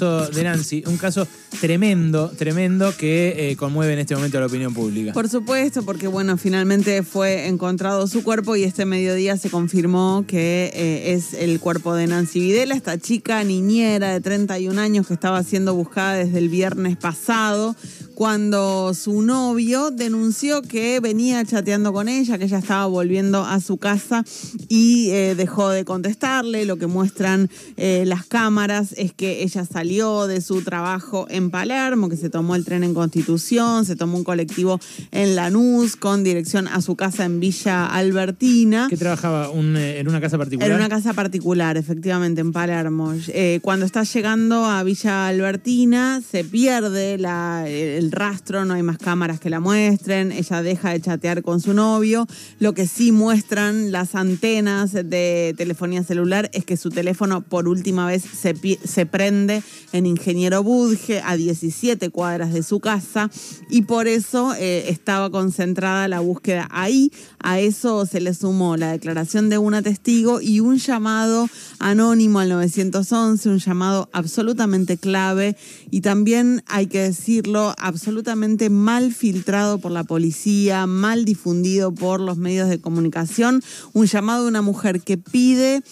de Nancy, un caso tremendo, tremendo que eh, conmueve en este momento a la opinión pública. Por supuesto, porque bueno, finalmente fue encontrado su cuerpo y este mediodía se confirmó que eh, es el cuerpo de Nancy Videla, esta chica niñera de 31 años que estaba siendo buscada desde el viernes pasado cuando su novio denunció que venía chateando con ella, que ella estaba volviendo a su casa y eh, dejó de contestarle. Lo que muestran las cámaras es que ella salió de su trabajo en Palermo, que se tomó el tren en Constitución, se tomó un colectivo en Lanús con dirección a su casa en Villa Albertina. ¿Que trabajaba eh, en una casa particular? En una casa particular, efectivamente, en Palermo. cuando está llegando a Villa Albertina, se pierde la, el rastro, no hay más cámaras que la muestren, ella deja de chatear con su novio. Lo que sí muestran las antenas de telefonía celular es que su teléfono por última vez se, se prende en Ingeniero Budge a 17 cuadras de su casa y por eso eh, estaba concentrada la búsqueda ahí. A eso se le sumó la declaración de una testigo y un llamado anónimo al 911, un llamado absolutamente clave y también hay que decirlo, absolutamente mal filtrado por la policía, mal difundido por los medios de comunicación, un llamado de una mujer que pide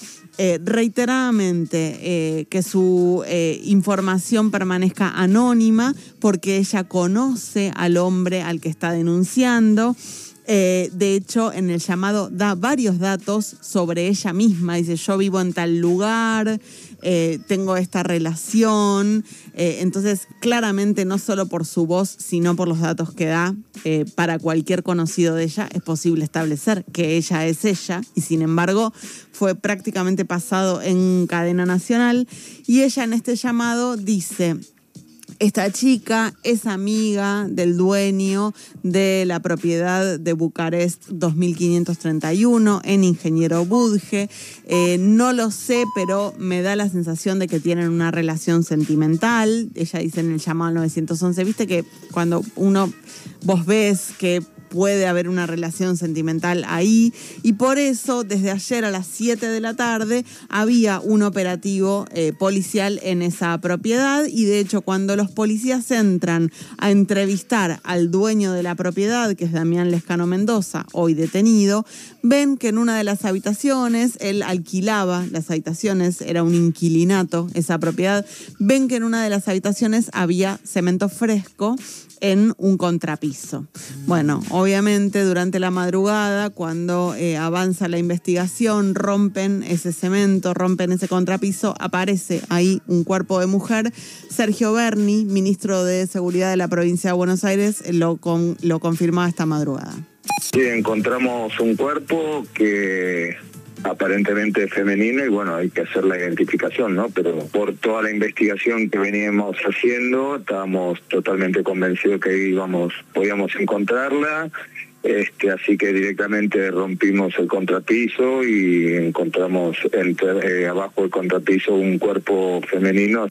eh, reiteradamente eh, que su eh, información permanezca anónima porque ella conoce al hombre al que está denunciando. De hecho, en el llamado da varios datos sobre ella misma. Dice, yo vivo en tal lugar, eh, tengo esta relación. Eh, entonces, claramente, no solo por su voz, sino por los datos que da, eh, para cualquier conocido de ella es posible establecer que ella es ella. Y sin embargo, fue prácticamente pasado en cadena nacional. Y ella en este llamado dice, esta chica es amiga del dueño de la propiedad de Bucarest 2531 en Ingeniero Budge. Eh, no lo sé, pero me da la sensación de que tienen una relación sentimental. Ella dice en el llamado 911, viste que cuando uno, vos ves que puede haber una relación sentimental ahí y por eso desde ayer a las 7 de la tarde había un operativo eh, policial en esa propiedad y de hecho cuando los policías entran a entrevistar al dueño de la propiedad, que es Damián Lescano Mendoza, hoy detenido, ven que en una de las habitaciones, él alquilaba las habitaciones, era un inquilinato esa propiedad, ven que en una de las habitaciones había cemento fresco en un contrapiso. Bueno, obviamente durante la madrugada, cuando eh, avanza la investigación, rompen ese cemento, rompen ese contrapiso, aparece ahí un cuerpo de mujer. Sergio Berni, ministro de Seguridad de la provincia de Buenos Aires, lo, lo confirmaba esta madrugada. Sí, encontramos un cuerpo que aparentemente femenino y bueno, hay que hacer la identificación, ¿no? Pero por toda la investigación que veníamos haciendo, estábamos totalmente convencidos que íbamos, podíamos encontrarla. Este, así que directamente rompimos el contrapiso y encontramos entre, eh, abajo del contrapiso un cuerpo femenino.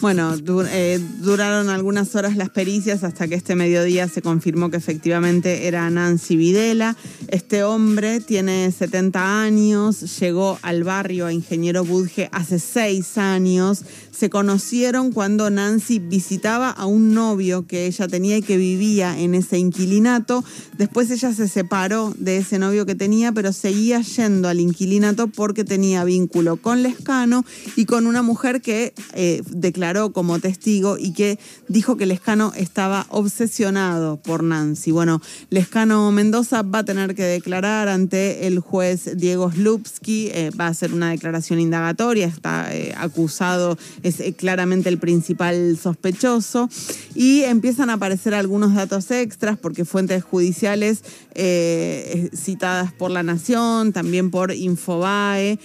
Bueno, eh, duraron algunas horas las pericias hasta que este mediodía se confirmó que efectivamente era Nancy Videla. Este hombre tiene 70 años, llegó al barrio a Ingeniero Budge hace seis años. Se conocieron cuando Nancy visitaba a un novio que ella tenía y que vivía en ese inquilinato. Después ella se separó de ese novio que tenía, pero seguía yendo al inquilinato porque tenía vínculo con Lescano y con una mujer que eh, declaró como testigo y que dijo que Lescano estaba obsesionado por Nancy. Bueno, Lescano Mendoza va a tener que declarar ante el juez Diego Slupski, eh, va a hacer una declaración indagatoria, está eh, acusado, es eh, claramente el principal sospechoso y empiezan a aparecer algunos datos extras porque fuentes judiciales citadas por La Nación, también por Infobae,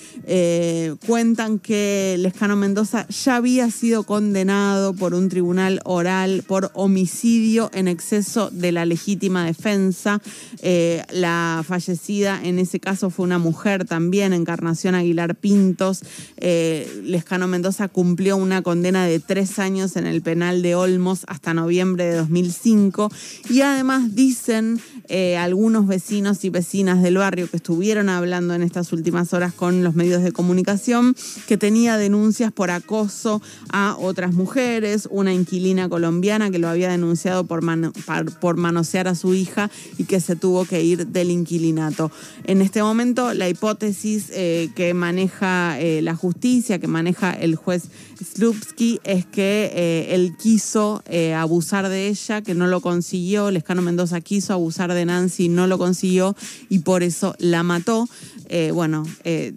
cuentan que Lescano Mendoza ya había sido condenado por un tribunal oral por homicidio en exceso de la legítima defensa. Eh, la fallecida en ese caso fue una mujer también, Encarnación Aguilar Pintos. Eh, Lescano Mendoza cumplió una condena de tres años en el penal de Olmos hasta noviembre de 2005. Y además dicen eh, algunos vecinos y vecinas del barrio que estuvieron hablando en estas últimas horas con los medios de comunicación, que tenía denuncias por acoso a otras mujeres, una inquilina colombiana que lo había denunciado por, por manosear a su hija y que se tuvo que ir del inquilinato. En este momento, la hipótesis eh, que maneja eh, la justicia, que maneja el juez Slupski, es que él quiso abusar de ella, que no lo consiguió. Lescano Mendoza quiso abusar de Nancy, no lo consiguió y por eso la mató. bueno,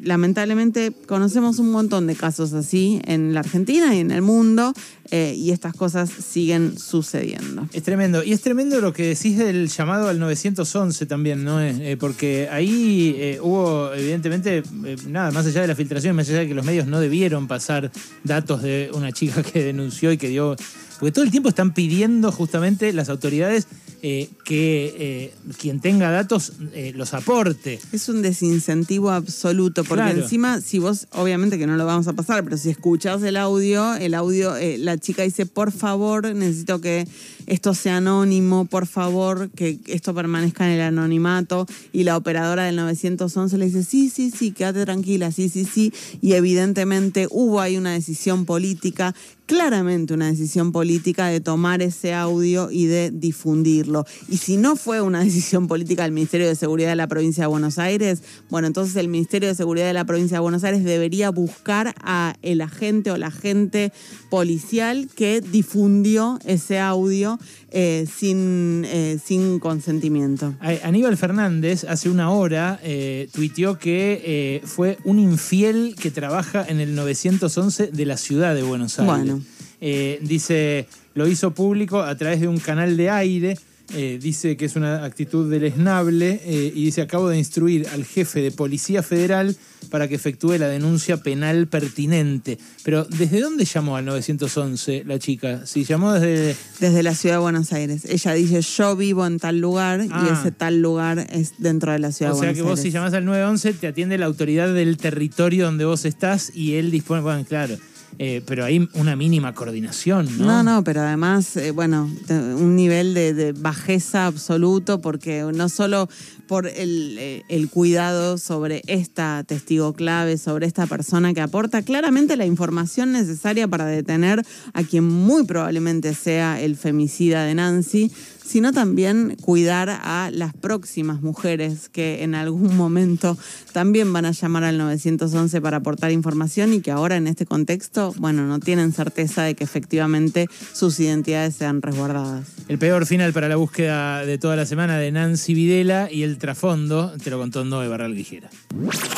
lamentablemente conocemos un montón de casos así en la Argentina y en el mundo. Eh, y estas cosas siguen sucediendo. Es tremendo. Y es tremendo lo que decís del llamado al 911 también, ¿no? Eh, porque ahí eh, hubo, evidentemente, nada, más allá de la filtración, más allá de que los medios no debieron pasar datos de una chica que denunció y que dio porque todo el tiempo están pidiendo justamente las autoridades eh, que eh, quien tenga datos eh, los aporte. Es un desincentivo absoluto, porque encima, si vos, obviamente que no lo vamos a pasar, pero si escuchás el audio, el audio, la chica dice, por favor, necesito que esto sea anónimo, por favor, que esto permanezca en el anonimato. Y la operadora del 911 le dice, sí, sí, sí, quédate tranquila, sí, sí, sí. Y evidentemente hubo ahí una decisión política claramente una decisión política de tomar ese audio y de difundirlo. Y si no fue una decisión política del Ministerio de Seguridad de la provincia de Buenos Aires, bueno, entonces el Ministerio de Seguridad de la provincia de Buenos Aires debería buscar a el agente o la agente policial que difundió ese audio eh, sin, eh, sin consentimiento. Aníbal Fernández hace una hora eh, tuiteó que fue un infiel que trabaja en el 911 de la ciudad de Buenos Aires. Bueno. Eh, dice, lo hizo público a través de un canal de aire. Eh, dice que es una actitud deleznable eh, y dice, acabo de instruir al jefe de Policía Federal para que efectúe la denuncia penal pertinente. Pero ¿desde dónde llamó al 911 la chica? Si llamó desde... Desde la ciudad de Buenos Aires. Ella dice, yo vivo en tal lugar y ah. ese tal lugar es dentro de la ciudad de Buenos Aires. O sea que vos si llamás al 911 te atiende la autoridad del territorio donde vos estás y él dispone, bueno, claro. Eh, pero hay una mínima coordinación, ¿no? No, no, pero además, eh, bueno, un nivel de, bajeza absoluto, porque no solo por el, eh, el, cuidado sobre esta testigo clave, sobre esta persona que aporta claramente la información necesaria para detener a quien muy probablemente sea el femicida de Nancy, sino también cuidar a las próximas mujeres que en algún momento también van a llamar al 911 para aportar información y que ahora en este contexto, bueno, no tienen certeza de que efectivamente sus identidades sean resguardadas. El peor final para la búsqueda de toda la semana de Nancy Videla y el trasfondo te lo contó Noé Barral Ligera.